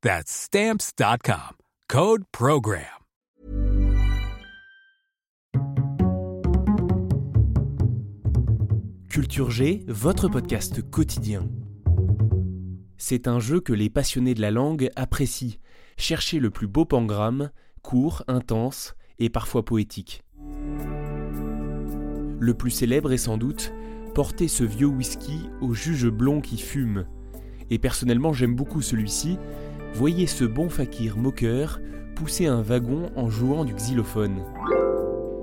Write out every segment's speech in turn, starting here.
That's stamps.com. Code Program. Culture G, votre podcast quotidien. C'est un jeu que les passionnés de la langue apprécient. Cherchez le plus beau pangramme, court, intense et parfois poétique. Le plus célèbre est sans doute Portez ce vieux whisky au juge blond qui fume. Et personnellement, j'aime beaucoup celui-ci voyez ce bon fakir moqueur pousser un wagon en jouant du xylophone.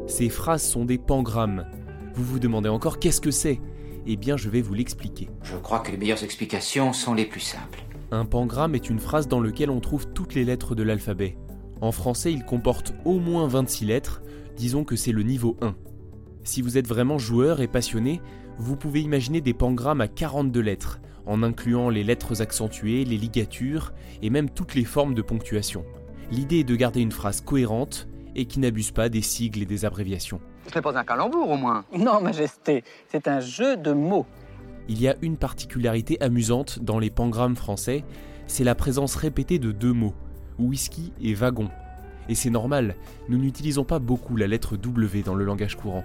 Ces phrases sont des pangrammes. Vous vous demandez encore qu'est-ce que c'est? Eh bien, je vais vous l'expliquer. Je crois que les meilleures explications sont les plus simples. Un pangramme est une phrase dans laquelle on trouve toutes les lettres de l'alphabet. En français, il comporte au moins 26 lettres, disons que c'est le niveau 1. Si vous êtes vraiment joueur et passionné, vous pouvez imaginer des pangrammes à 42 lettres, en incluant les lettres accentuées, les ligatures et même toutes les formes de ponctuation. L'idée est de garder une phrase cohérente et qui n'abuse pas des sigles et des abréviations. Ce n'est pas un calembour au moins. Non, Majesté, c'est un jeu de mots. Il y a une particularité amusante dans les pangrammes français, c'est la présence répétée de deux mots, whisky et wagon. Et c'est normal, nous n'utilisons pas beaucoup la lettre W dans le langage courant.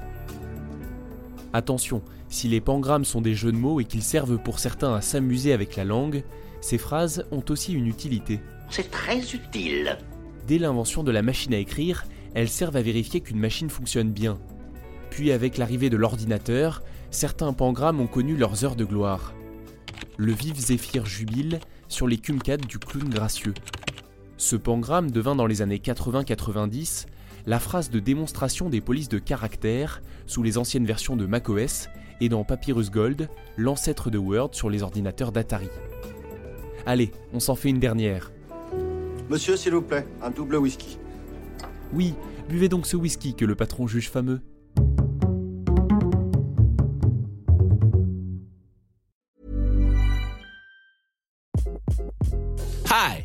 Attention, si les pangrammes sont des jeux de mots et qu'ils servent pour certains à s'amuser avec la langue, ces phrases ont aussi une utilité. C'est très utile. Dès l'invention de la machine à écrire, elles servent à vérifier qu'une machine fonctionne bien. Puis avec l'arrivée de l'ordinateur, certains pangrammes ont connu leurs heures de gloire. Le vif Zéphyr jubile sur les kumquats du clown gracieux. Ce pangramme devint dans les années 80-90 la phrase de démonstration des polices de caractère sous les anciennes versions de macOS et dans Papyrus Gold, l'ancêtre de Word sur les ordinateurs d'Atari. Allez, on s'en fait une dernière. Monsieur, s'il vous plaît, un double whisky. Oui, buvez donc ce whisky que le patron juge fameux. Hi,